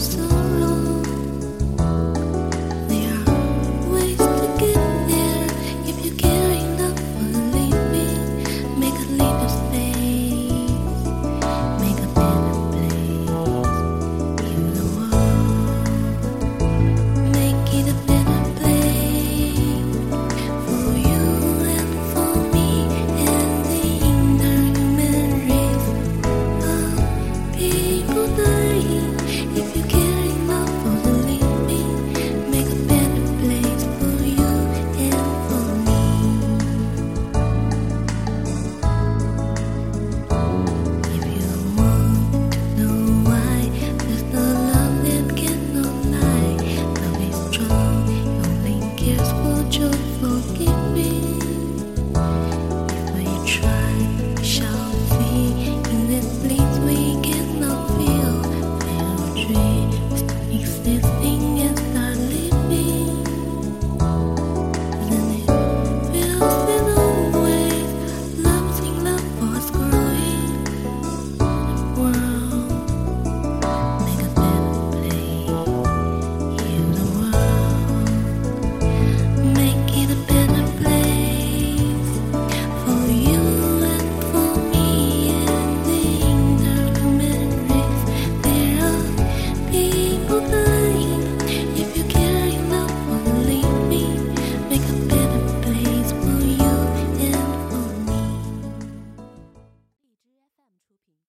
So. makes this thing